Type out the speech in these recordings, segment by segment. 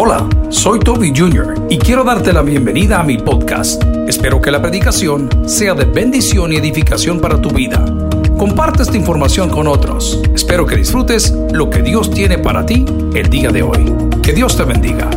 Hola, soy Toby Jr. y quiero darte la bienvenida a mi podcast. Espero que la predicación sea de bendición y edificación para tu vida. Comparte esta información con otros. Espero que disfrutes lo que Dios tiene para ti el día de hoy. Que Dios te bendiga.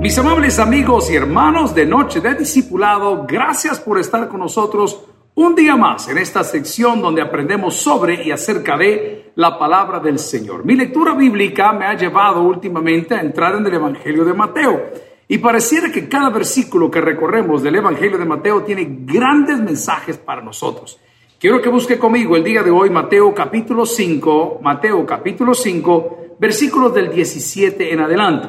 Mis amables amigos y hermanos de Noche de Discipulado, gracias por estar con nosotros un día más en esta sección donde aprendemos sobre y acerca de la palabra del Señor. Mi lectura bíblica me ha llevado últimamente a entrar en el Evangelio de Mateo. Y pareciera que cada versículo que recorremos del Evangelio de Mateo tiene grandes mensajes para nosotros. Quiero que busque conmigo el día de hoy Mateo capítulo 5, Mateo capítulo 5, versículos del 17 en adelante.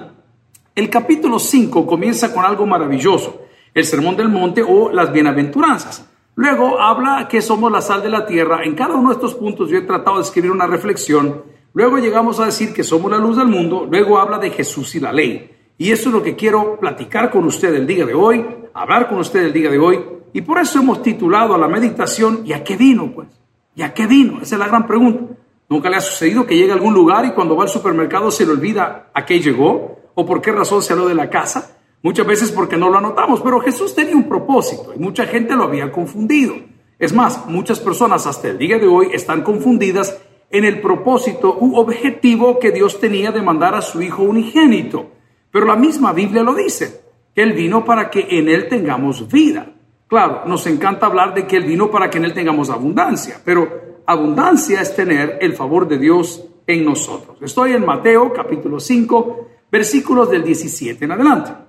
El capítulo 5 comienza con algo maravilloso, el Sermón del Monte o las Bienaventuranzas. Luego habla que somos la sal de la tierra. En cada uno de estos puntos yo he tratado de escribir una reflexión. Luego llegamos a decir que somos la luz del mundo. Luego habla de Jesús y la ley. Y eso es lo que quiero platicar con usted el día de hoy, hablar con usted el día de hoy. Y por eso hemos titulado a la meditación ¿Y a qué vino? Pues, ¿y a qué vino? Esa es la gran pregunta. ¿Nunca le ha sucedido que llegue a algún lugar y cuando va al supermercado se le olvida a qué llegó? ¿O por qué razón se salió de la casa? Muchas veces porque no lo anotamos, pero Jesús tenía un propósito y mucha gente lo había confundido. Es más, muchas personas hasta el día de hoy están confundidas en el propósito u objetivo que Dios tenía de mandar a su Hijo unigénito. Pero la misma Biblia lo dice, que Él vino para que en Él tengamos vida. Claro, nos encanta hablar de que Él vino para que en Él tengamos abundancia, pero abundancia es tener el favor de Dios en nosotros. Estoy en Mateo capítulo 5, versículos del 17 en adelante.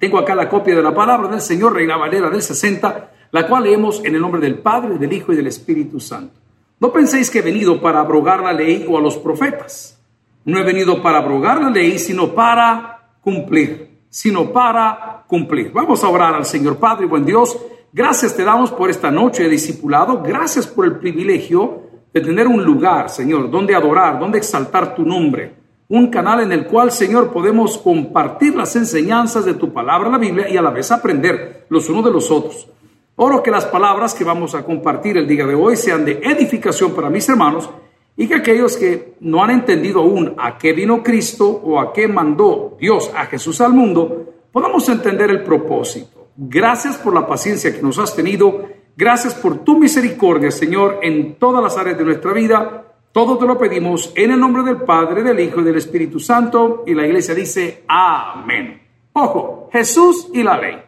Tengo acá la copia de la palabra del Señor, Reina Valera del 60, la cual leemos en el nombre del Padre, del Hijo y del Espíritu Santo. No penséis que he venido para abrogar la ley o a los profetas. No he venido para abrogar la ley, sino para cumplir, sino para cumplir. Vamos a orar al Señor Padre, buen Dios. Gracias te damos por esta noche de discipulado. Gracias por el privilegio de tener un lugar, Señor, donde adorar, donde exaltar tu nombre un canal en el cual, Señor, podemos compartir las enseñanzas de tu palabra, la Biblia, y a la vez aprender los unos de los otros. Oro que las palabras que vamos a compartir el día de hoy sean de edificación para mis hermanos y que aquellos que no han entendido aún a qué vino Cristo o a qué mandó Dios a Jesús al mundo, podamos entender el propósito. Gracias por la paciencia que nos has tenido. Gracias por tu misericordia, Señor, en todas las áreas de nuestra vida todo te lo pedimos en el nombre del Padre, del Hijo y del Espíritu Santo. Y la iglesia dice, amén. Ojo, Jesús y la ley.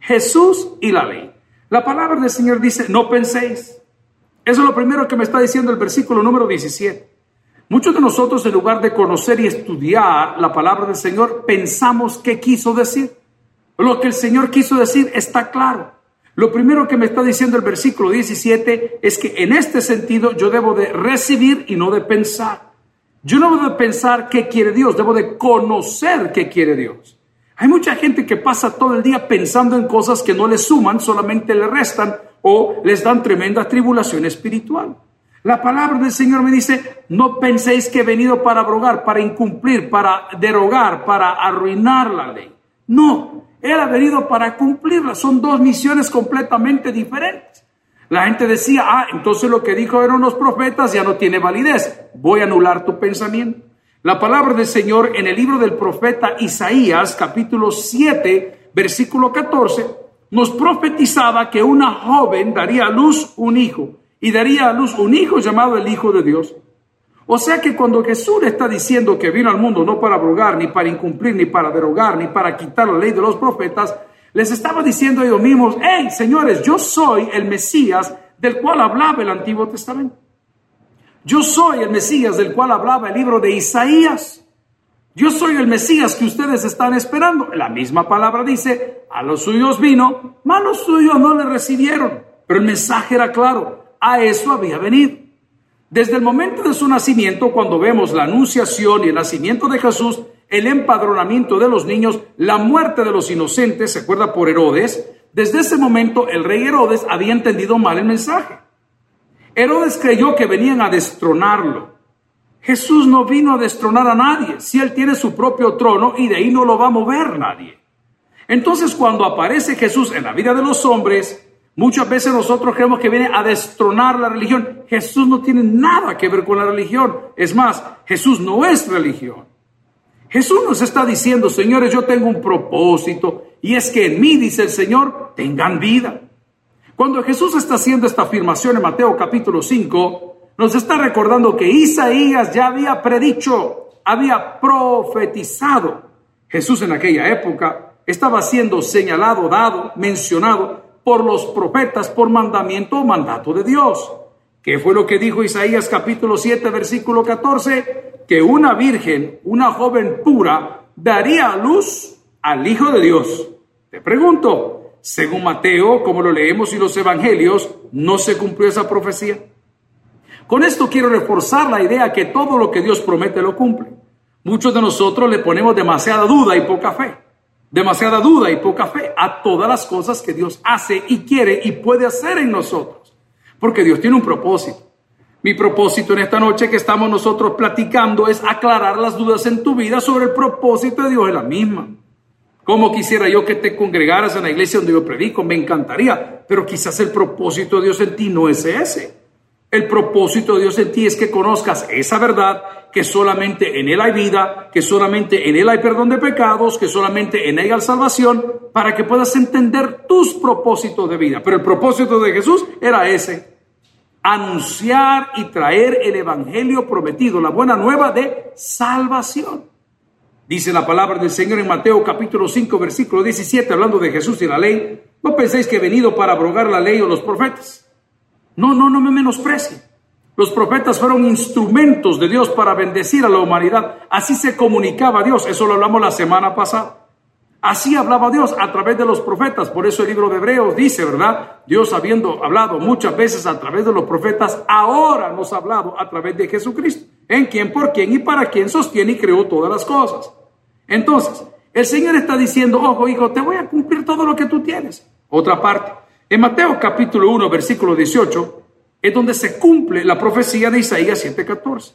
Jesús y la ley. La palabra del Señor dice, no penséis. Eso es lo primero que me está diciendo el versículo número 17. Muchos de nosotros, en lugar de conocer y estudiar la palabra del Señor, pensamos qué quiso decir. Lo que el Señor quiso decir está claro. Lo primero que me está diciendo el versículo 17 es que en este sentido yo debo de recibir y no de pensar. Yo no debo de pensar qué quiere Dios, debo de conocer qué quiere Dios. Hay mucha gente que pasa todo el día pensando en cosas que no le suman, solamente le restan o les dan tremenda tribulación espiritual. La palabra del Señor me dice, no penséis que he venido para abrogar, para incumplir, para derogar, para arruinar la ley. No, él ha venido para cumplirla. Son dos misiones completamente diferentes. La gente decía, ah, entonces lo que dijo eran los profetas ya no tiene validez. Voy a anular tu pensamiento. La palabra del Señor en el libro del profeta Isaías, capítulo 7, versículo 14, nos profetizaba que una joven daría a luz un hijo y daría a luz un hijo llamado el Hijo de Dios. O sea que cuando Jesús está diciendo que vino al mundo no para abrogar, ni para incumplir, ni para derogar, ni para quitar la ley de los profetas, les estaba diciendo a ellos mismos, hey, señores, yo soy el Mesías del cual hablaba el Antiguo Testamento. Yo soy el Mesías del cual hablaba el libro de Isaías. Yo soy el Mesías que ustedes están esperando. La misma palabra dice, a los suyos vino, mas los suyos no le recibieron. Pero el mensaje era claro, a eso había venido. Desde el momento de su nacimiento, cuando vemos la anunciación y el nacimiento de Jesús, el empadronamiento de los niños, la muerte de los inocentes, se acuerda por Herodes, desde ese momento el rey Herodes había entendido mal el mensaje. Herodes creyó que venían a destronarlo. Jesús no vino a destronar a nadie, si él tiene su propio trono y de ahí no lo va a mover nadie. Entonces cuando aparece Jesús en la vida de los hombres, Muchas veces nosotros creemos que viene a destronar la religión. Jesús no tiene nada que ver con la religión. Es más, Jesús no es religión. Jesús nos está diciendo, señores, yo tengo un propósito y es que en mí, dice el Señor, tengan vida. Cuando Jesús está haciendo esta afirmación en Mateo capítulo 5, nos está recordando que Isaías ya había predicho, había profetizado. Jesús en aquella época estaba siendo señalado, dado, mencionado por los profetas por mandamiento o mandato de Dios. ¿Qué fue lo que dijo Isaías capítulo 7, versículo 14? Que una virgen, una joven pura, daría a luz al Hijo de Dios. Te pregunto, según Mateo, como lo leemos y los evangelios, ¿no se cumplió esa profecía? Con esto quiero reforzar la idea que todo lo que Dios promete lo cumple. Muchos de nosotros le ponemos demasiada duda y poca fe, demasiada duda y poca fe a todas las cosas que Dios hace y quiere y puede hacer en nosotros, porque Dios tiene un propósito. Mi propósito en esta noche que estamos nosotros platicando es aclarar las dudas en tu vida sobre el propósito de Dios en la misma. Como quisiera yo que te congregaras en la iglesia donde yo predico? Me encantaría, pero quizás el propósito de Dios en ti no es ese. El propósito de Dios en ti es que conozcas esa verdad, que solamente en Él hay vida, que solamente en Él hay perdón de pecados, que solamente en Él hay salvación, para que puedas entender tus propósitos de vida. Pero el propósito de Jesús era ese, anunciar y traer el Evangelio prometido, la buena nueva de salvación. Dice la palabra del Señor en Mateo capítulo 5, versículo 17, hablando de Jesús y la ley. No penséis que he venido para abrogar la ley o los profetas. No, no, no me menosprecie. Los profetas fueron instrumentos de Dios para bendecir a la humanidad. Así se comunicaba Dios. Eso lo hablamos la semana pasada. Así hablaba Dios a través de los profetas. Por eso el libro de Hebreos dice, ¿verdad? Dios habiendo hablado muchas veces a través de los profetas, ahora nos ha hablado a través de Jesucristo. En quien, por quién y para quién sostiene y creó todas las cosas. Entonces, el Señor está diciendo, ojo hijo, te voy a cumplir todo lo que tú tienes. Otra parte. En Mateo capítulo 1, versículo 18, es donde se cumple la profecía de Isaías 7:14.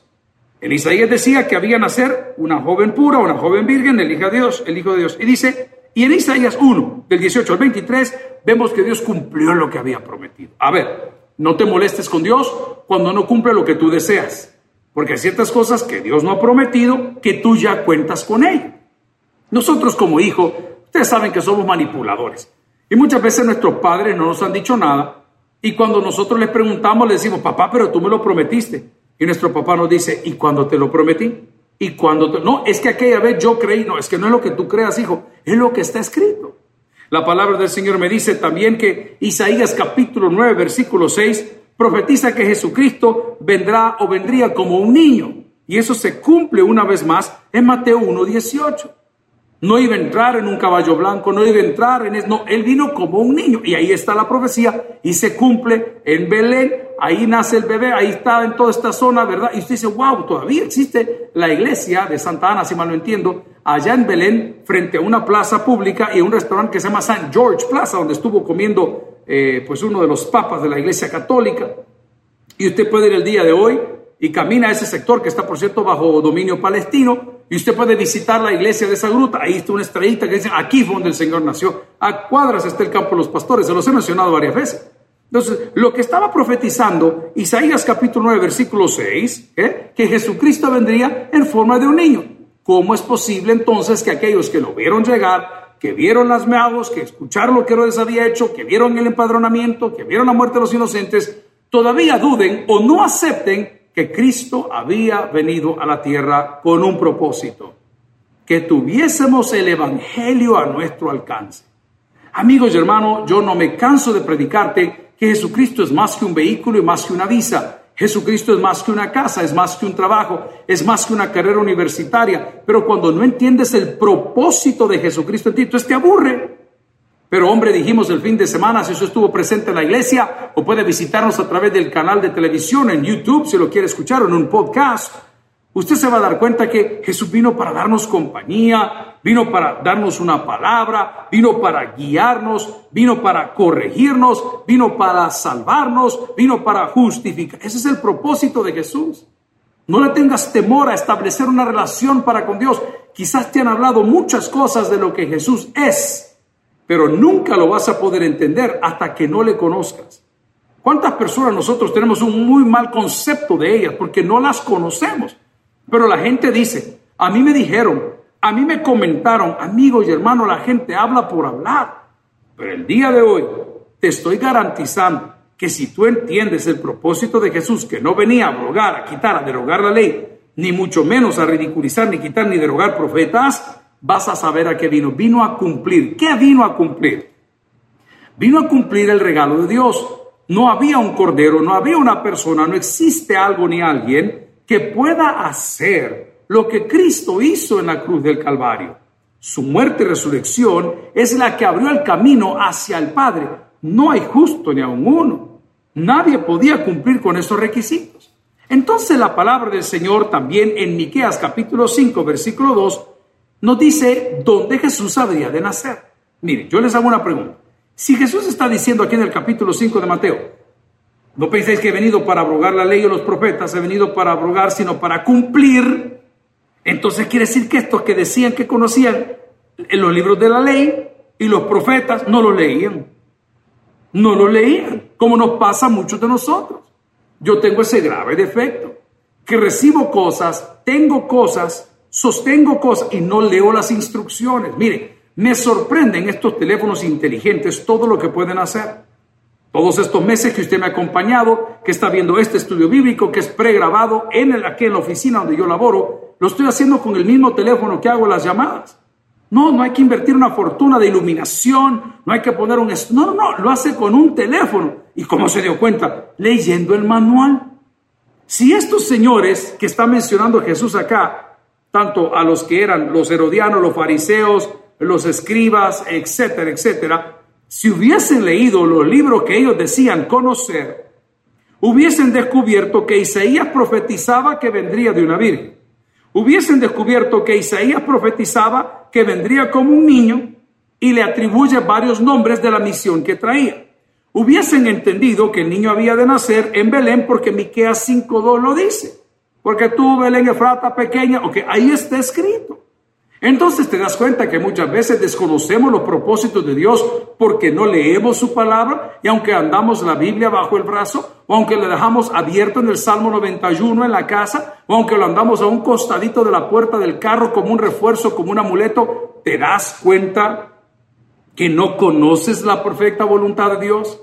En Isaías decía que había nacer una joven pura, una joven virgen, el hijo de Dios, el hijo de Dios. Y dice, y en Isaías 1, del 18 al 23, vemos que Dios cumplió lo que había prometido. A ver, no te molestes con Dios cuando no cumple lo que tú deseas, porque hay ciertas cosas que Dios no ha prometido que tú ya cuentas con él. Nosotros como hijo, ustedes saben que somos manipuladores. Y muchas veces nuestros padres no nos han dicho nada y cuando nosotros les preguntamos le decimos, papá, pero tú me lo prometiste. Y nuestro papá nos dice, ¿y cuándo te lo prometí? ¿Y cuando. No, es que aquella vez yo creí, no, es que no es lo que tú creas, hijo, es lo que está escrito. La palabra del Señor me dice también que Isaías capítulo 9, versículo 6, profetiza que Jesucristo vendrá o vendría como un niño. Y eso se cumple una vez más en Mateo 1, 18. No iba a entrar en un caballo blanco, no iba a entrar en eso. No, él vino como un niño. Y ahí está la profecía y se cumple en Belén. Ahí nace el bebé, ahí está en toda esta zona, ¿verdad? Y usted dice, wow, todavía existe la iglesia de Santa Ana, si mal no entiendo, allá en Belén, frente a una plaza pública y un restaurante que se llama St. George Plaza, donde estuvo comiendo eh, pues uno de los papas de la iglesia católica. Y usted puede ir el día de hoy y camina a ese sector que está, por cierto, bajo dominio palestino, y usted puede visitar la iglesia de esa gruta. Ahí está una estrellita que dice, aquí fue donde el Señor nació. A cuadras está el campo de los pastores, se los he mencionado varias veces. Entonces, lo que estaba profetizando Isaías capítulo 9, versículo 6, ¿eh? que Jesucristo vendría en forma de un niño. ¿Cómo es posible entonces que aquellos que lo vieron llegar, que vieron las meados, que escucharon lo que Herodes había hecho, que vieron el empadronamiento, que vieron la muerte de los inocentes, todavía duden o no acepten que Cristo había venido a la tierra con un propósito, que tuviésemos el Evangelio a nuestro alcance. Amigos y hermanos, yo no me canso de predicarte que Jesucristo es más que un vehículo y más que una visa. Jesucristo es más que una casa, es más que un trabajo, es más que una carrera universitaria. Pero cuando no entiendes el propósito de Jesucristo en ti, entonces te aburre. Pero hombre, dijimos el fin de semana, si usted estuvo presente en la iglesia o puede visitarnos a través del canal de televisión en YouTube, si lo quiere escuchar o en un podcast, usted se va a dar cuenta que Jesús vino para darnos compañía, vino para darnos una palabra, vino para guiarnos, vino para corregirnos, vino para salvarnos, vino para justificar. Ese es el propósito de Jesús. No le tengas temor a establecer una relación para con Dios. Quizás te han hablado muchas cosas de lo que Jesús es pero nunca lo vas a poder entender hasta que no le conozcas. ¿Cuántas personas nosotros tenemos un muy mal concepto de ellas porque no las conocemos? Pero la gente dice, a mí me dijeron, A mí me comentaron, amigos y hermanos, la gente habla por hablar. Pero el día de hoy te estoy garantizando que si tú entiendes el propósito de Jesús, que no venía a abrogar, a quitar, a derogar la ley, ni mucho menos a ridiculizar, ni quitar, ni derogar profetas, vas a saber a qué vino. Vino a cumplir. ¿Qué vino a cumplir? Vino a cumplir el regalo de Dios. No había un cordero, no había una persona, no existe algo ni alguien que pueda hacer lo que Cristo hizo en la cruz del Calvario. Su muerte y resurrección es la que abrió el camino hacia el Padre. No hay justo ni aun uno. Nadie podía cumplir con esos requisitos. Entonces la palabra del Señor también en Miqueas capítulo 5 versículo 2 nos dice dónde Jesús habría de nacer. Miren, yo les hago una pregunta. Si Jesús está diciendo aquí en el capítulo 5 de Mateo, no penséis que he venido para abrogar la ley o los profetas, he venido para abrogar, sino para cumplir. Entonces quiere decir que estos que decían que conocían en los libros de la ley y los profetas no lo leían. No lo leían, como nos pasa a muchos de nosotros. Yo tengo ese grave defecto, que recibo cosas, tengo cosas, sostengo cosas y no leo las instrucciones. Mire, me sorprenden estos teléfonos inteligentes todo lo que pueden hacer. Todos estos meses que usted me ha acompañado, que está viendo este estudio bíblico que es pregrabado en aquí en la oficina donde yo laboro, lo estoy haciendo con el mismo teléfono que hago las llamadas. No, no hay que invertir una fortuna de iluminación, no hay que poner un... No, no, no, lo hace con un teléfono. ¿Y cómo se dio cuenta? Leyendo el manual. Si estos señores que está mencionando Jesús acá, tanto a los que eran los herodianos, los fariseos, los escribas, etcétera, etcétera, si hubiesen leído los libros que ellos decían conocer, hubiesen descubierto que Isaías profetizaba que vendría de una virgen. Hubiesen descubierto que Isaías profetizaba que vendría como un niño y le atribuye varios nombres de la misión que traía hubiesen entendido que el niño había de nacer en Belén porque Miqueas 5.2 lo dice. Porque tú, Belén Efrata pequeña, ok, ahí está escrito. Entonces te das cuenta que muchas veces desconocemos los propósitos de Dios porque no leemos su palabra y aunque andamos la Biblia bajo el brazo o aunque le dejamos abierto en el Salmo 91 en la casa o aunque lo andamos a un costadito de la puerta del carro como un refuerzo, como un amuleto, te das cuenta que no conoces la perfecta voluntad de Dios?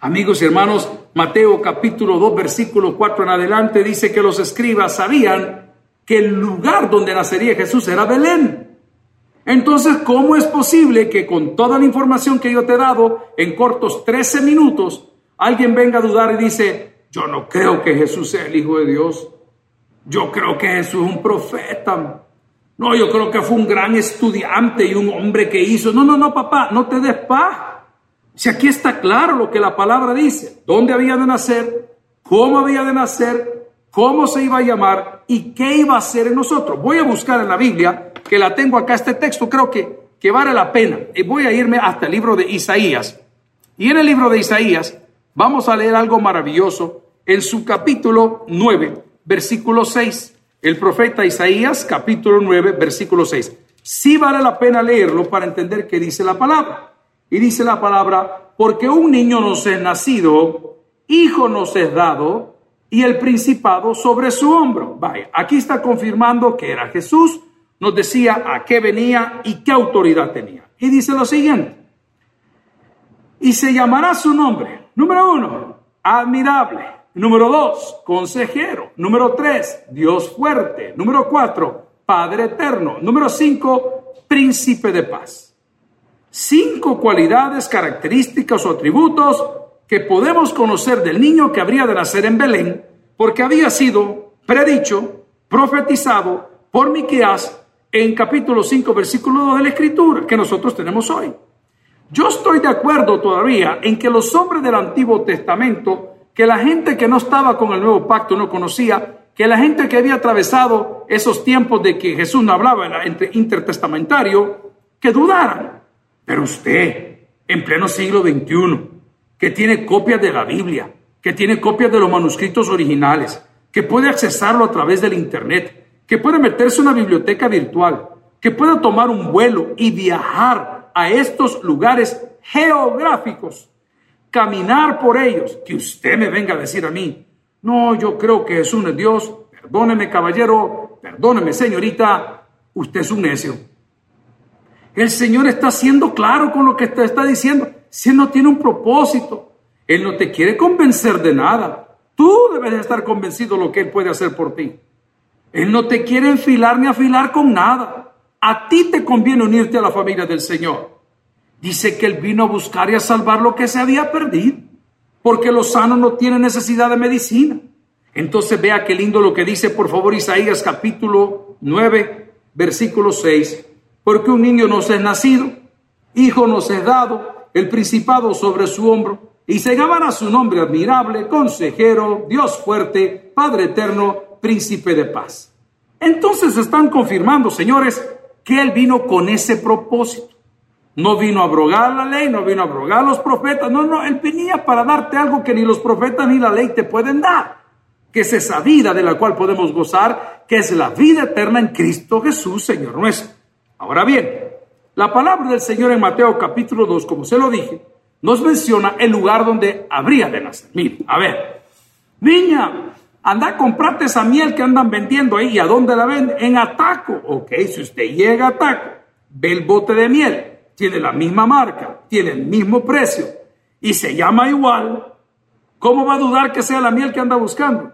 Amigos y hermanos, Mateo capítulo 2, versículo 4 en adelante dice que los escribas sabían que el lugar donde nacería Jesús era Belén. Entonces, ¿cómo es posible que con toda la información que yo te he dado en cortos 13 minutos, alguien venga a dudar y dice, yo no creo que Jesús sea el Hijo de Dios? Yo creo que Jesús es un profeta. No, yo creo que fue un gran estudiante y un hombre que hizo. No, no, no, papá, no te des paz. Si aquí está claro lo que la palabra dice, dónde había de nacer, cómo había de nacer, cómo se iba a llamar y qué iba a hacer en nosotros. Voy a buscar en la Biblia, que la tengo acá, este texto creo que, que vale la pena. Y voy a irme hasta el libro de Isaías. Y en el libro de Isaías vamos a leer algo maravilloso en su capítulo 9, versículo 6 el profeta Isaías, capítulo 9, versículo 6. Sí vale la pena leerlo para entender qué dice la palabra. Y dice la palabra, porque un niño nos es nacido, hijo nos es dado, y el principado sobre su hombro. Vaya, aquí está confirmando que era Jesús, nos decía a qué venía y qué autoridad tenía. Y dice lo siguiente, y se llamará su nombre, número uno, admirable Número dos, consejero. Número tres, Dios fuerte. Número cuatro, Padre eterno. Número cinco, príncipe de paz. Cinco cualidades, características o atributos que podemos conocer del niño que habría de nacer en Belén, porque había sido predicho, profetizado por Miqueas en capítulo 5, versículo 2 de la Escritura que nosotros tenemos hoy. Yo estoy de acuerdo todavía en que los hombres del Antiguo Testamento que la gente que no estaba con el nuevo pacto no conocía, que la gente que había atravesado esos tiempos de que Jesús no hablaba entre intertestamentario, que dudaran. Pero usted, en pleno siglo XXI, que tiene copias de la Biblia, que tiene copias de los manuscritos originales, que puede accesarlo a través del Internet, que puede meterse en una biblioteca virtual, que puede tomar un vuelo y viajar a estos lugares geográficos caminar por ellos, que usted me venga a decir a mí, no, yo creo que Jesús es Dios, perdóneme caballero, perdóneme señorita, usted es un necio. El Señor está siendo claro con lo que está diciendo. Si Él no tiene un propósito, Él no te quiere convencer de nada. Tú debes de estar convencido de lo que Él puede hacer por ti. Él no te quiere enfilar ni afilar con nada. A ti te conviene unirte a la familia del Señor. Dice que Él vino a buscar y a salvar lo que se había perdido, porque los sanos no tienen necesidad de medicina. Entonces vea qué lindo lo que dice, por favor, Isaías capítulo 9, versículo 6. Porque un niño nos es nacido, hijo nos es dado, el principado sobre su hombro, y se llamará su nombre admirable, consejero, Dios fuerte, Padre eterno, príncipe de paz. Entonces están confirmando, señores, que Él vino con ese propósito. No vino a abrogar la ley, no vino a abrogar los profetas, no, no, Él venía para darte algo que ni los profetas ni la ley te pueden dar, que es esa vida de la cual podemos gozar, que es la vida eterna en Cristo Jesús, Señor nuestro. Ahora bien, la palabra del Señor en Mateo capítulo 2, como se lo dije, nos menciona el lugar donde habría de nacer. Mire, a ver, niña, anda a comprarte esa miel que andan vendiendo ahí. ¿Y a dónde la venden? En Ataco. Ok, si usted llega a Ataco, ve el bote de miel, tiene la misma marca, tiene el mismo precio y se llama igual, ¿cómo va a dudar que sea la miel que anda buscando?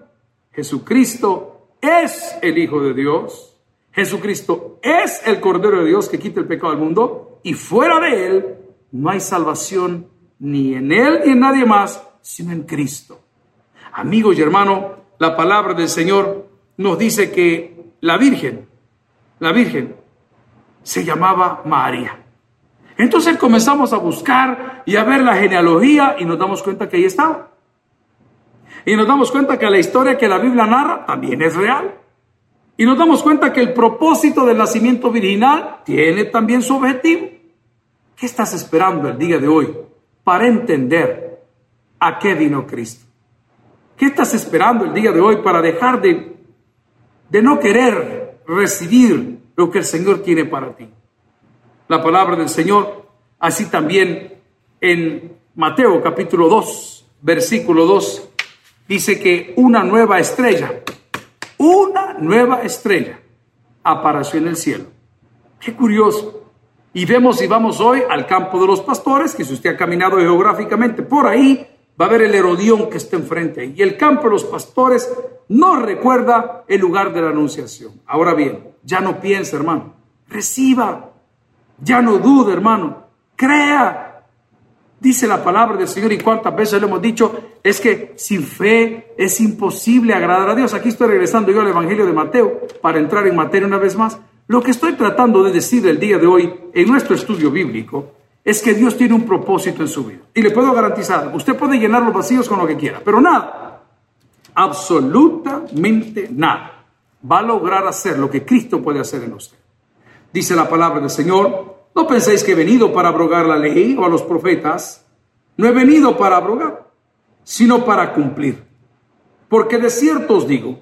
Jesucristo es el Hijo de Dios. Jesucristo es el Cordero de Dios que quita el pecado del mundo y fuera de Él no hay salvación ni en Él ni en nadie más, sino en Cristo. Amigos y hermanos, la palabra del Señor nos dice que la Virgen, la Virgen, se llamaba María. Entonces comenzamos a buscar y a ver la genealogía y nos damos cuenta que ahí estaba. Y nos damos cuenta que la historia que la Biblia narra también es real. Y nos damos cuenta que el propósito del nacimiento virginal tiene también su objetivo. ¿Qué estás esperando el día de hoy para entender a qué vino Cristo? ¿Qué estás esperando el día de hoy para dejar de, de no querer recibir lo que el Señor tiene para ti? La palabra del Señor, así también en Mateo capítulo 2, versículo 2, dice que una nueva estrella, una nueva estrella apareció en el cielo. Qué curioso. Y vemos y vamos hoy al campo de los pastores, que si usted ha caminado geográficamente por ahí, va a ver el Herodión que está enfrente. Y el campo de los pastores no recuerda el lugar de la anunciación. Ahora bien, ya no piensa, hermano. Reciba. Ya no dude, hermano. Crea. Dice la palabra del Señor y cuántas veces le hemos dicho, es que sin fe es imposible agradar a Dios. Aquí estoy regresando yo al Evangelio de Mateo para entrar en materia una vez más. Lo que estoy tratando de decir el día de hoy en nuestro estudio bíblico es que Dios tiene un propósito en su vida. Y le puedo garantizar, usted puede llenar los vacíos con lo que quiera, pero nada, absolutamente nada, va a lograr hacer lo que Cristo puede hacer en usted. Dice la palabra del Señor, no penséis que he venido para abrogar la ley o a los profetas, no he venido para abrogar, sino para cumplir. Porque de cierto os digo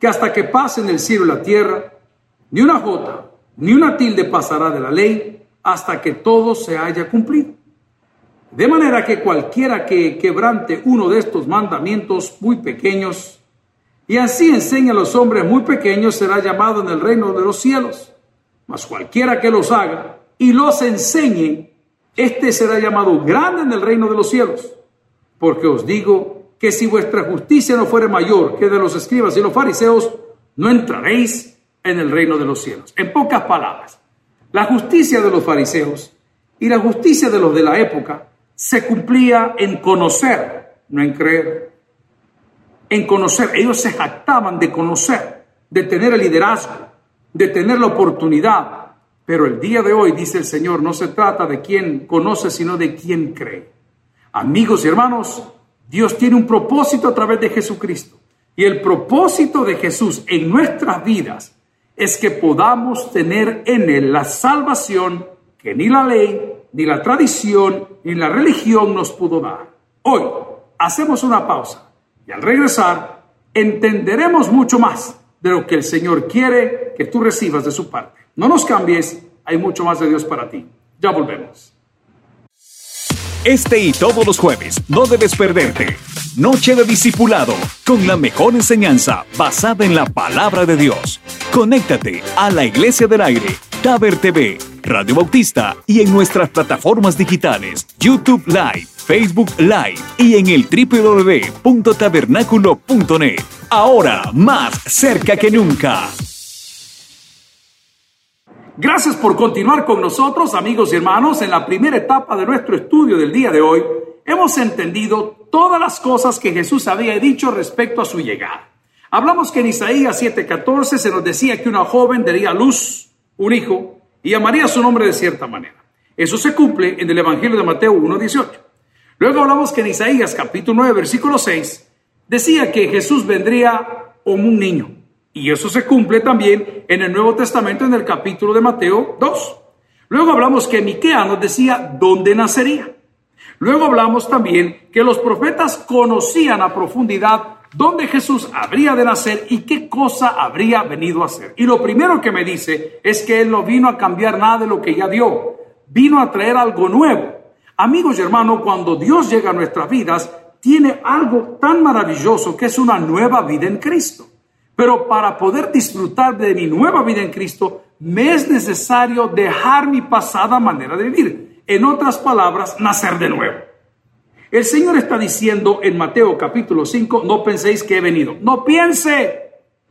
que hasta que pasen el cielo y la tierra, ni una jota, ni una tilde pasará de la ley hasta que todo se haya cumplido. De manera que cualquiera que quebrante uno de estos mandamientos muy pequeños, y así enseña a los hombres muy pequeños, será llamado en el reino de los cielos. Mas cualquiera que los haga y los enseñe, este será llamado grande en el reino de los cielos. Porque os digo que si vuestra justicia no fuere mayor que de los escribas y los fariseos, no entraréis en el reino de los cielos. En pocas palabras, la justicia de los fariseos y la justicia de los de la época se cumplía en conocer, no en creer. En conocer, ellos se jactaban de conocer, de tener el liderazgo, de tener la oportunidad. Pero el día de hoy, dice el Señor, no se trata de quien conoce, sino de quien cree. Amigos y hermanos, Dios tiene un propósito a través de Jesucristo. Y el propósito de Jesús en nuestras vidas es que podamos tener en Él la salvación que ni la ley, ni la tradición, ni la religión nos pudo dar. Hoy hacemos una pausa y al regresar entenderemos mucho más de lo que el Señor quiere que tú recibas de su parte. No nos cambies, hay mucho más de Dios para ti. Ya volvemos. Este y todos los jueves no debes perderte. Noche de Discipulado, con la mejor enseñanza basada en la palabra de Dios. Conéctate a la Iglesia del Aire, Taber TV, Radio Bautista y en nuestras plataformas digitales, YouTube Live, Facebook Live y en el www.tabernáculo.net. Ahora más cerca que nunca. Gracias por continuar con nosotros, amigos y hermanos. En la primera etapa de nuestro estudio del día de hoy, hemos entendido todas las cosas que Jesús había dicho respecto a su llegada. Hablamos que en Isaías 7:14 se nos decía que una joven daría luz un hijo y llamaría su nombre de cierta manera. Eso se cumple en el Evangelio de Mateo 1:18. Luego hablamos que en Isaías capítulo 9, versículo 6, decía que Jesús vendría como un niño. Y eso se cumple también en el Nuevo Testamento en el capítulo de Mateo 2. Luego hablamos que Miquea nos decía dónde nacería. Luego hablamos también que los profetas conocían a profundidad dónde Jesús habría de nacer y qué cosa habría venido a hacer. Y lo primero que me dice es que Él no vino a cambiar nada de lo que ya dio, vino a traer algo nuevo. Amigos y hermanos, cuando Dios llega a nuestras vidas, tiene algo tan maravilloso que es una nueva vida en Cristo. Pero para poder disfrutar de mi nueva vida en Cristo, me es necesario dejar mi pasada manera de vivir. En otras palabras, nacer de nuevo. El Señor está diciendo en Mateo capítulo 5, no penséis que he venido. No piense.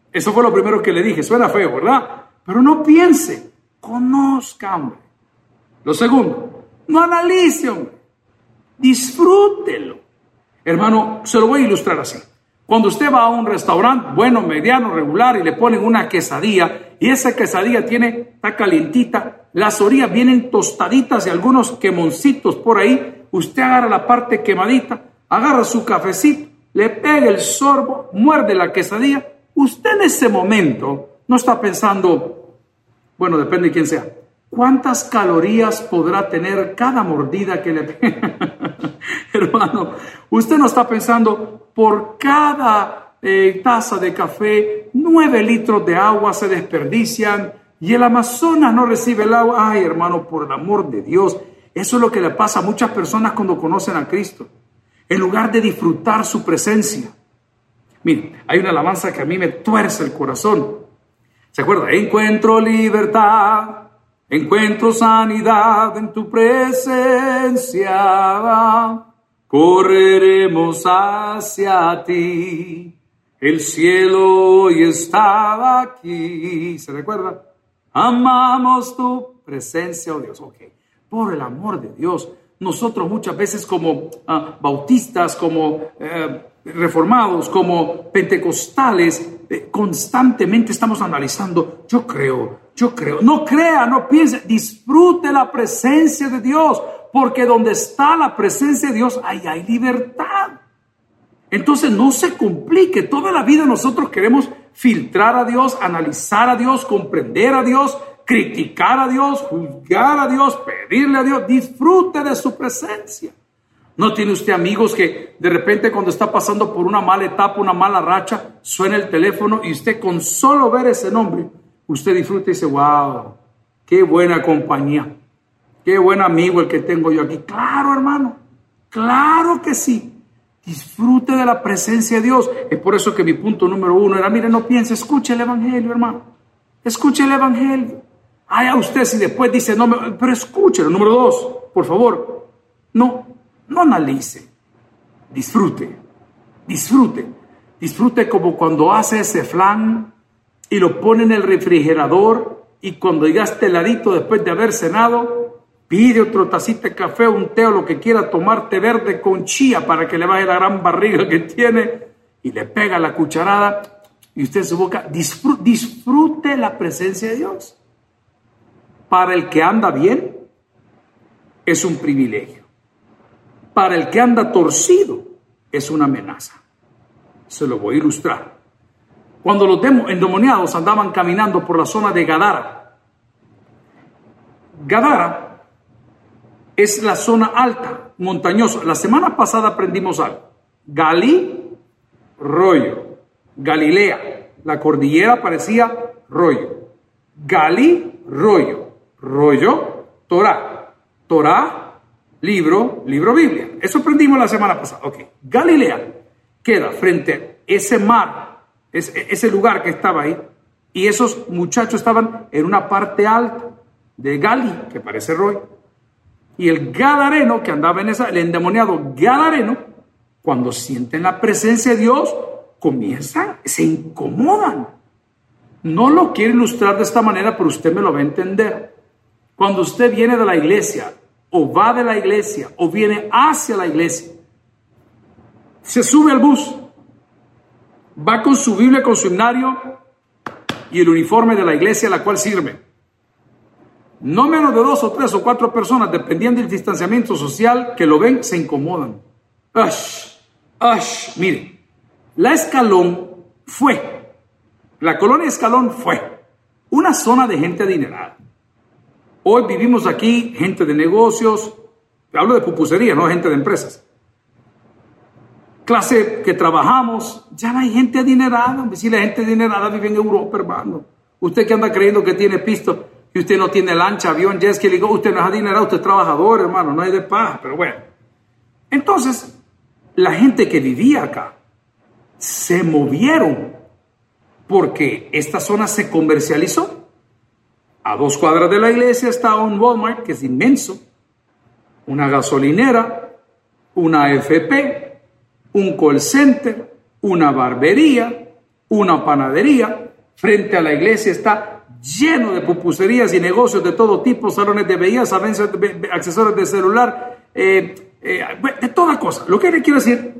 Eso fue lo primero que le dije. Suena feo, ¿verdad? Pero no piense. Conozca, hombre. Lo segundo, no analice, hombre. Disfrútelo. Hermano, se lo voy a ilustrar así. Cuando usted va a un restaurante bueno, mediano, regular y le ponen una quesadilla y esa quesadilla tiene, está calientita, las orillas vienen tostaditas y algunos quemoncitos por ahí, usted agarra la parte quemadita, agarra su cafecito, le pega el sorbo, muerde la quesadilla, usted en ese momento no está pensando, bueno, depende de quién sea, ¿cuántas calorías podrá tener cada mordida que le Hermano, usted no está pensando por cada eh, taza de café, nueve litros de agua se desperdician y el Amazonas no recibe el agua. Ay, hermano, por el amor de Dios. Eso es lo que le pasa a muchas personas cuando conocen a Cristo. En lugar de disfrutar su presencia. Mire, hay una alabanza que a mí me tuerce el corazón. ¿Se acuerda? Encuentro libertad Encuentro sanidad en tu presencia. Correremos hacia ti. El cielo hoy estaba aquí. ¿Se recuerda? Amamos tu presencia, oh Dios. Ok. Por el amor de Dios, nosotros muchas veces como ah, bautistas, como eh, reformados, como pentecostales, eh, constantemente estamos analizando, yo creo, yo creo, no crea, no piense, disfrute la presencia de Dios, porque donde está la presencia de Dios, ahí hay libertad. Entonces no se complique, toda la vida nosotros queremos filtrar a Dios, analizar a Dios, comprender a Dios, criticar a Dios, juzgar a Dios, pedirle a Dios, disfrute de su presencia. ¿No tiene usted amigos que de repente cuando está pasando por una mala etapa, una mala racha, suena el teléfono y usted con solo ver ese nombre, usted disfruta y dice, wow, qué buena compañía, qué buen amigo el que tengo yo aquí. Claro, hermano, claro que sí. Disfrute de la presencia de Dios. Es por eso que mi punto número uno era, mire, no piense, escuche el Evangelio, hermano. Escuche el Evangelio. Ay, a usted si después dice, no, pero escúchelo. Número dos, por favor, no, no analice, disfrute, disfrute, disfrute como cuando hace ese flan y lo pone en el refrigerador y cuando esté heladito después de haber cenado, pide otro tacita de café, un té o lo que quiera tomar té verde con chía para que le vaya la gran barriga que tiene y le pega la cucharada y usted su boca disfrute, disfrute la presencia de Dios. Para el que anda bien es un privilegio para el que anda torcido es una amenaza. Se lo voy a ilustrar. Cuando los endemoniados andaban caminando por la zona de Gadara, Gadara es la zona alta, montañosa. La semana pasada aprendimos algo. Galí, rollo. Galilea, la cordillera parecía rollo. Galí, rollo. Rollo, Torah. Torah, libro, libro Biblia. Eso aprendimos la semana pasada. Ok, Galilea queda frente a ese mar, ese, lugar que estaba ahí, y esos muchachos estaban en una parte alta de Gali, que parece Roy, y el Gadareno que andaba en esa, el endemoniado Gadareno, cuando sienten la presencia de Dios, comienzan, se incomodan. No lo quiero ilustrar de esta manera, pero usted me lo va a entender. Cuando usted viene de la iglesia, o va de la iglesia, o viene hacia la iglesia, se sube al bus, va con su Biblia, con su himnario y el uniforme de la iglesia a la cual sirve. No menos de dos o tres o cuatro personas, dependiendo del distanciamiento social, que lo ven, se incomodan. Ash, ash, mire, la Escalón fue, la colonia Escalón fue una zona de gente adinerada. Hoy vivimos aquí gente de negocios, hablo de pupusería, no gente de empresas. Clase que trabajamos, ya no hay gente adinerada. Si la gente adinerada vive en Europa, hermano. Usted que anda creyendo que tiene pisto, y usted no tiene lancha, avión, jet ski, digo, usted no es adinerado, usted es trabajador, hermano, no hay de paz, pero bueno. Entonces, la gente que vivía acá se movieron porque esta zona se comercializó. A dos cuadras de la iglesia está un Walmart que es inmenso, una gasolinera, una FP, un call center, una barbería, una panadería. Frente a la iglesia está lleno de pupuserías y negocios de todo tipo, salones de belleza, accesorios de celular, eh, eh, de toda cosa. Lo que le quiero decir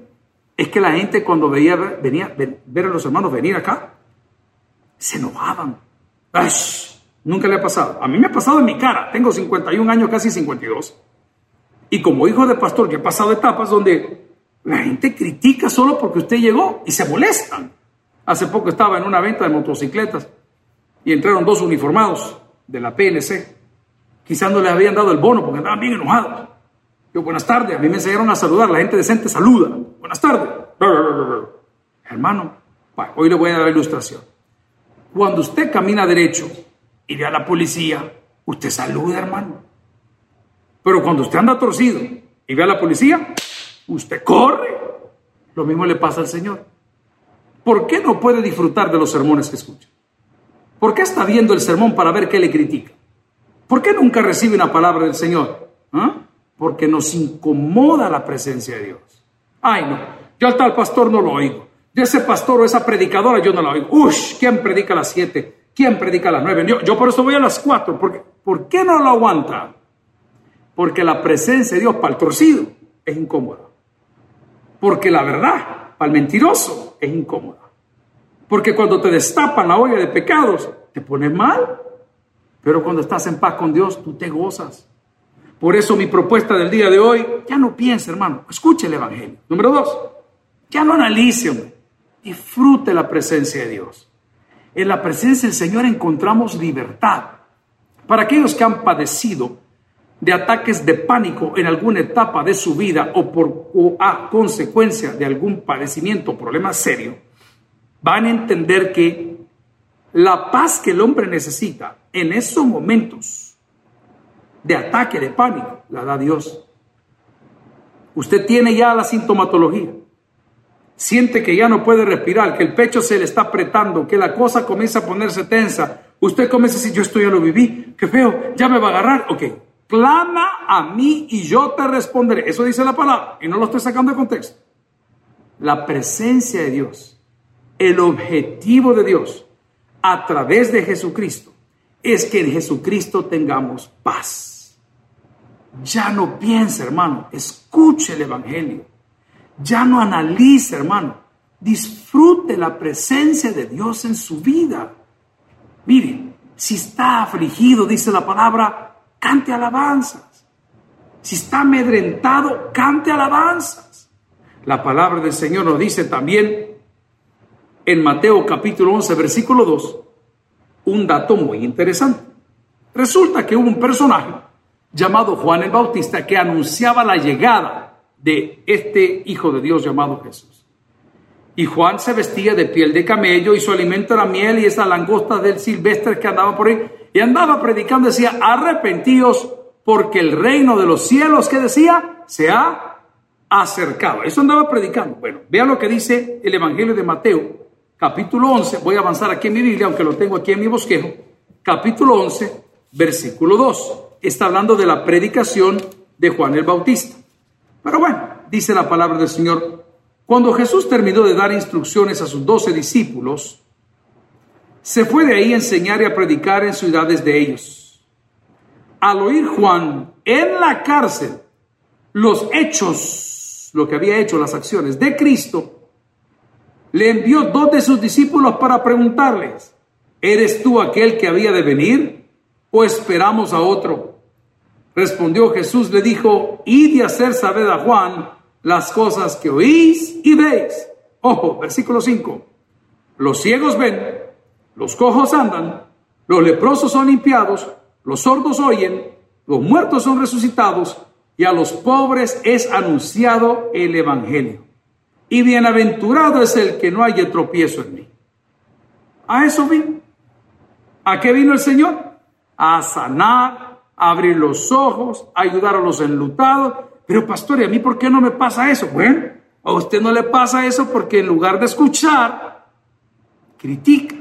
es que la gente cuando veía, venía, ver a los hermanos venir acá, se enojaban. Nunca le ha pasado. A mí me ha pasado en mi cara. Tengo 51 años, casi 52. Y como hijo de pastor que he pasado etapas donde la gente critica solo porque usted llegó y se molestan. Hace poco estaba en una venta de motocicletas y entraron dos uniformados de la PNC. Quizás no les habían dado el bono porque andaban bien enojados. Yo, buenas tardes, a mí me enseñaron a saludar, la gente decente saluda. Buenas tardes. Hermano, hoy le voy a dar la ilustración. Cuando usted camina derecho y ve a la policía, usted saluda, hermano. Pero cuando usted anda torcido y ve a la policía, usted corre. Lo mismo le pasa al Señor. ¿Por qué no puede disfrutar de los sermones que escucha? ¿Por qué está viendo el sermón para ver qué le critica? ¿Por qué nunca recibe una palabra del Señor? ¿Ah? Porque nos incomoda la presencia de Dios. Ay, no, yo al tal pastor no lo oigo. Yo ese pastor o esa predicadora yo no la oigo. Ush, ¿quién predica a las siete? ¿Quién predica a las nueve? Yo, por eso voy a las cuatro. ¿Por qué no lo aguanta? Porque la presencia de Dios para el torcido es incómoda. Porque la verdad para el mentiroso es incómoda. Porque cuando te destapan la olla de pecados, te pones mal. Pero cuando estás en paz con Dios, tú te gozas. Por eso mi propuesta del día de hoy, ya no piense, hermano, escuche el Evangelio. Número dos, ya no analice, disfrute la presencia de Dios. En la presencia del Señor encontramos libertad. Para aquellos que han padecido de ataques de pánico en alguna etapa de su vida o por o a consecuencia de algún padecimiento o problema serio, van a entender que la paz que el hombre necesita en esos momentos de ataque, de pánico, la da Dios. Usted tiene ya la sintomatología. Siente que ya no puede respirar, que el pecho se le está apretando, que la cosa comienza a ponerse tensa. Usted comienza a decir, yo esto ya lo viví, qué feo, ya me va a agarrar. Ok, clama a mí y yo te responderé. Eso dice la palabra y no lo estoy sacando de contexto. La presencia de Dios el objetivo de Dios a través de Jesucristo es que en Jesucristo tengamos paz. Ya no piense, hermano, escuche el Evangelio. Ya no analice, hermano. Disfrute la presencia de Dios en su vida. Mire, si está afligido, dice la palabra, cante alabanzas. Si está amedrentado, cante alabanzas. La palabra del Señor nos dice también en Mateo capítulo 11, versículo 2, un dato muy interesante. Resulta que hubo un personaje llamado Juan el Bautista que anunciaba la llegada de este Hijo de Dios llamado Jesús. Y Juan se vestía de piel de camello y su alimento era miel y esa langosta del silvestre que andaba por ahí. Y andaba predicando, decía, arrepentíos porque el reino de los cielos, que decía, se ha acercado. Eso andaba predicando. Bueno, vean lo que dice el Evangelio de Mateo, capítulo 11. Voy a avanzar aquí en mi Biblia, aunque lo tengo aquí en mi bosquejo. Capítulo 11, versículo 2. Está hablando de la predicación de Juan el Bautista. Pero bueno, dice la palabra del Señor. Cuando Jesús terminó de dar instrucciones a sus doce discípulos, se fue de ahí a enseñar y a predicar en ciudades de ellos. Al oír Juan en la cárcel los hechos, lo que había hecho, las acciones de Cristo, le envió dos de sus discípulos para preguntarles, ¿eres tú aquel que había de venir o esperamos a otro? Respondió Jesús, le dijo, id y hacer saber a Juan las cosas que oís y veis. Ojo, versículo 5. Los ciegos ven, los cojos andan, los leprosos son limpiados, los sordos oyen, los muertos son resucitados y a los pobres es anunciado el Evangelio. Y bienaventurado es el que no haya tropiezo en mí. A eso vino. ¿A qué vino el Señor? A sanar, a abrir los ojos, a ayudar a los enlutados. Pero pastor, ¿y a mí por qué no me pasa eso? Bueno, a usted no le pasa eso porque en lugar de escuchar, critica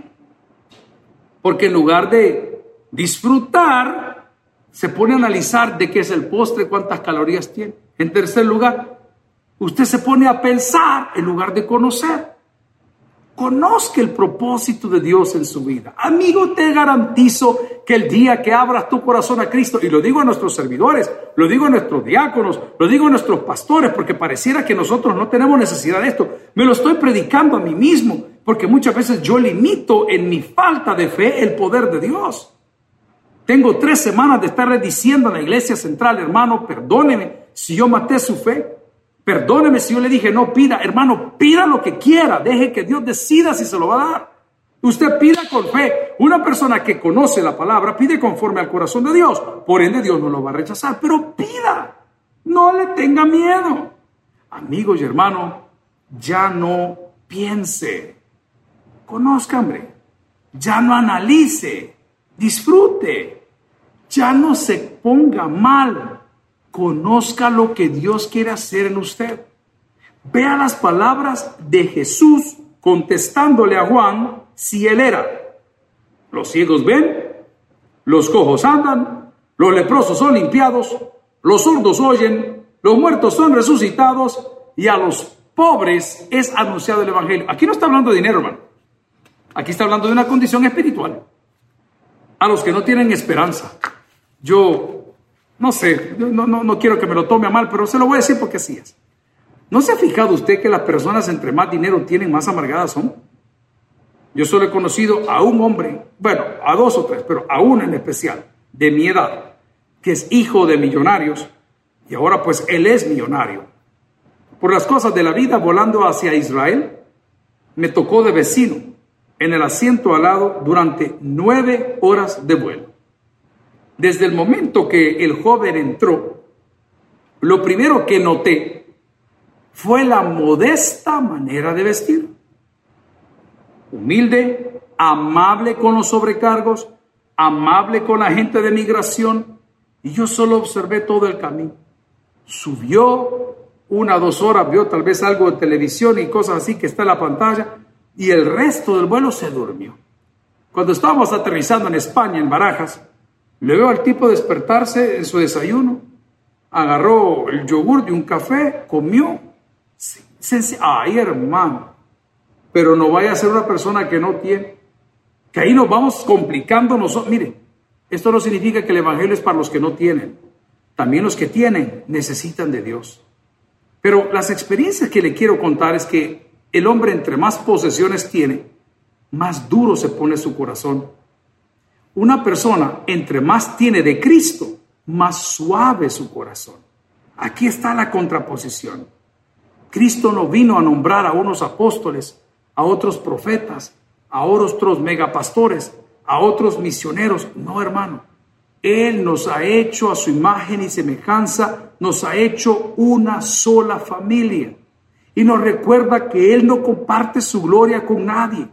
porque en lugar de disfrutar, se pone a analizar de qué es el postre, cuántas calorías tiene. En tercer lugar, usted se pone a pensar en lugar de conocer. Conozca el propósito de Dios en su vida. Amigo, te garantizo que el día que abras tu corazón a Cristo, y lo digo a nuestros servidores, lo digo a nuestros diáconos, lo digo a nuestros pastores, porque pareciera que nosotros no tenemos necesidad de esto. Me lo estoy predicando a mí mismo porque muchas veces yo limito en mi falta de fe el poder de Dios. Tengo tres semanas de estarle diciendo a la iglesia central, hermano, perdóneme si yo maté su fe. Perdóneme si yo le dije, no pida, hermano, pida lo que quiera, deje que Dios decida si se lo va a dar. Usted pida con fe. Una persona que conoce la palabra pide conforme al corazón de Dios. Por ende, Dios no lo va a rechazar, pero pida. No le tenga miedo. Amigos y hermanos, ya no piense Conozca, hombre. Ya no analice, disfrute. Ya no se ponga mal. Conozca lo que Dios quiere hacer en usted. Vea las palabras de Jesús contestándole a Juan si él era. Los ciegos ven, los cojos andan, los leprosos son limpiados, los sordos oyen, los muertos son resucitados y a los pobres es anunciado el Evangelio. Aquí no está hablando de dinero, hermano. Aquí está hablando de una condición espiritual. A los que no tienen esperanza. Yo, no sé, no, no, no quiero que me lo tome a mal, pero se lo voy a decir porque así es. ¿No se ha fijado usted que las personas entre más dinero tienen, más amargadas son? Yo solo he conocido a un hombre, bueno, a dos o tres, pero a uno en especial, de mi edad, que es hijo de millonarios, y ahora pues él es millonario. Por las cosas de la vida, volando hacia Israel, me tocó de vecino en el asiento al lado durante nueve horas de vuelo. Desde el momento que el joven entró, lo primero que noté fue la modesta manera de vestir. Humilde, amable con los sobrecargos, amable con la gente de migración, y yo solo observé todo el camino. Subió una o dos horas, vio tal vez algo de televisión y cosas así que está en la pantalla, y el resto del vuelo se durmió. Cuando estábamos aterrizando en España, en Barajas, le veo al tipo despertarse en su desayuno, agarró el yogur de un café, comió. Ay, hermano, pero no vaya a ser una persona que no tiene, que ahí nos vamos complicando nosotros. Mire, esto no significa que el Evangelio es para los que no tienen. También los que tienen necesitan de Dios. Pero las experiencias que le quiero contar es que el hombre entre más posesiones tiene, más duro se pone su corazón. Una persona entre más tiene de Cristo, más suave su corazón. Aquí está la contraposición. Cristo no vino a nombrar a unos apóstoles, a otros profetas, a otros megapastores, a otros misioneros. No, hermano. Él nos ha hecho a su imagen y semejanza, nos ha hecho una sola familia y nos recuerda que Él no comparte su gloria con nadie,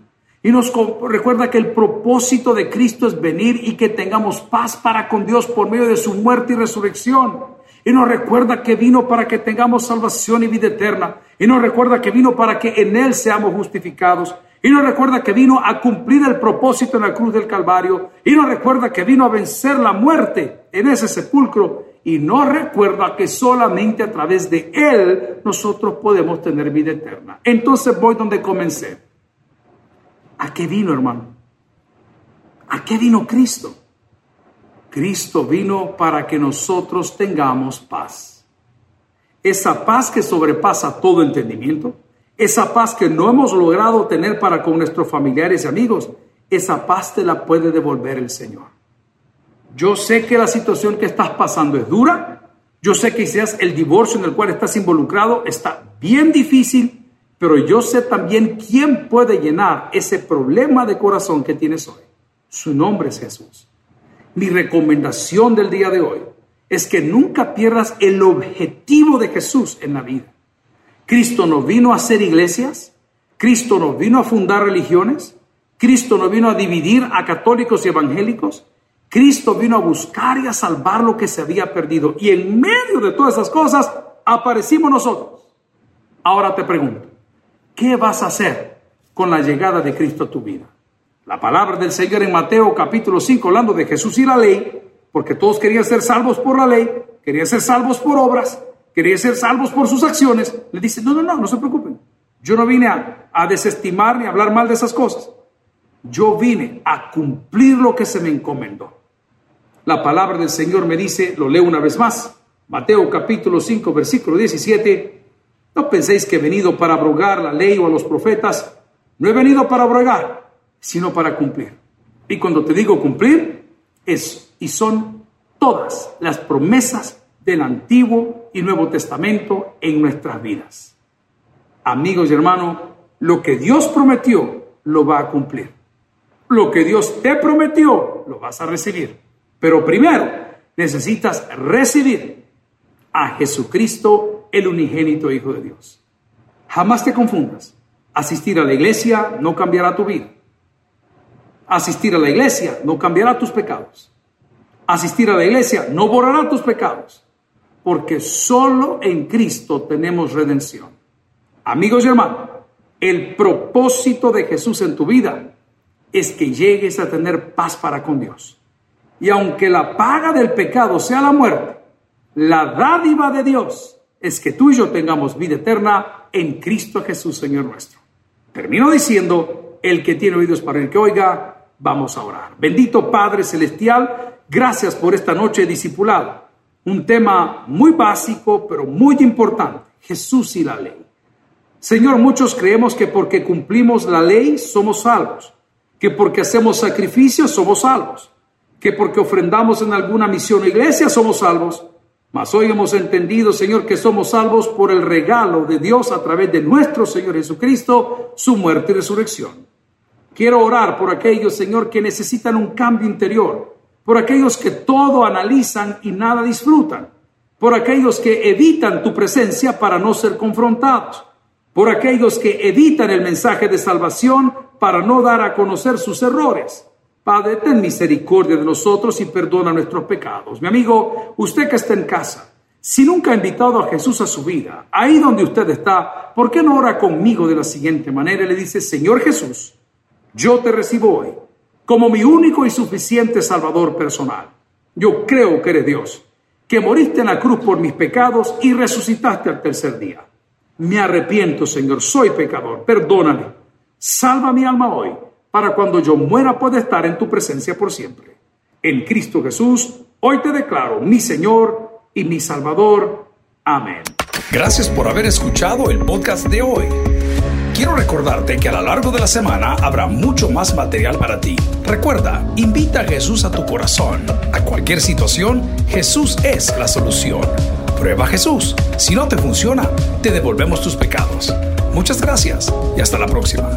Y nos recuerda que el propósito de Cristo es venir y que tengamos paz para con Dios por medio de su muerte y resurrección. Y nos recuerda que vino para que tengamos salvación y vida eterna. Y nos recuerda que vino para que en Él seamos justificados. Y nos recuerda que vino a cumplir el propósito en la cruz del Calvario. Y nos recuerda que vino a vencer la muerte en ese sepulcro. Y nos recuerda que solamente a través de Él nosotros podemos tener vida eterna. Entonces voy donde comencé. ¿A qué vino, hermano? ¿A qué vino Cristo? Cristo vino para que nosotros tengamos paz. Esa paz que sobrepasa todo entendimiento, esa paz que no hemos logrado tener para con nuestros familiares y amigos, esa paz te la puede devolver el Señor. Yo sé que la situación que estás pasando es dura, yo sé que quizás el divorcio en el cual estás involucrado está bien difícil, pero yo sé también quién puede llenar ese problema de corazón que tienes hoy. Su nombre es Jesús. Mi recomendación del día de hoy es que nunca pierdas el objetivo de Jesús en la vida. Cristo no vino a hacer iglesias, Cristo no vino a fundar religiones, Cristo no vino a dividir a católicos y evangélicos, Cristo vino a buscar y a salvar lo que se había perdido. Y en medio de todas esas cosas aparecimos nosotros. Ahora te pregunto, ¿qué vas a hacer con la llegada de Cristo a tu vida? La palabra del Señor en Mateo capítulo 5, hablando de Jesús y la ley, porque todos querían ser salvos por la ley, querían ser salvos por obras, querían ser salvos por sus acciones, le dice, no, no, no, no se preocupen. Yo no vine a, desestimar ni a hablar mal de esas cosas. Yo vine a cumplir lo que se me encomendó. La palabra del Señor me dice, lo leo una vez más, Mateo capítulo 5, versículo 17, no penséis que he venido para abrogar la ley o a los profetas, no he venido para abrogar, sino para cumplir. Y cuando te digo cumplir, es y son todas las promesas del Antiguo y Nuevo Testamento en nuestras vidas. Amigos y hermanos, lo que Dios prometió lo va a cumplir. Lo que Dios te prometió lo vas a recibir. Pero primero necesitas recibir a Jesucristo, el unigénito Hijo de Dios. Jamás te confundas. Asistir a la iglesia no cambiará tu vida. Asistir a la iglesia no cambiará tus pecados. Asistir a la iglesia no borrará tus pecados, porque solo en Cristo tenemos redención. Amigos y hermanos, el propósito de Jesús en tu vida es que llegues a tener paz para con Dios. Y aunque la paga del pecado sea la muerte, la dádiva de Dios es que tú y yo tengamos vida eterna en Cristo Jesús, Señor nuestro. Termino diciendo, el que tiene oídos para el que oiga, Vamos a orar. Bendito Padre Celestial, gracias por esta noche discipulada. Un tema muy básico, pero muy importante. Jesús y la ley. Señor, muchos creemos que porque cumplimos la ley somos salvos, que porque hacemos sacrificios somos salvos, que porque ofrendamos en alguna misión o iglesia somos salvos. Mas hoy hemos entendido, Señor, que somos salvos por el regalo de Dios a través de nuestro Señor Jesucristo, su muerte y resurrección. Quiero orar por aquellos, Señor, que necesitan un cambio interior, por aquellos que todo analizan y nada disfrutan, por aquellos que evitan tu presencia para no ser confrontados, por aquellos que evitan el mensaje de salvación para no dar a conocer sus errores. Padre, ten misericordia de nosotros y perdona nuestros pecados. Mi amigo, usted que está en casa, si nunca ha invitado a Jesús a su vida, ahí donde usted está, ¿por qué no ora conmigo de la siguiente manera? Le dice, Señor Jesús, yo te recibo hoy como mi único y suficiente Salvador personal. Yo creo que eres Dios, que moriste en la cruz por mis pecados y resucitaste al tercer día. Me arrepiento, Señor, soy pecador, perdóname. Salva mi alma hoy, para cuando yo muera pueda estar en tu presencia por siempre. En Cristo Jesús, hoy te declaro mi Señor y mi Salvador. Amén. Gracias por haber escuchado el podcast de hoy. Quiero recordarte que a lo largo de la semana habrá mucho más material para ti. Recuerda, invita a Jesús a tu corazón. A cualquier situación, Jesús es la solución. Prueba Jesús. Si no te funciona, te devolvemos tus pecados. Muchas gracias y hasta la próxima.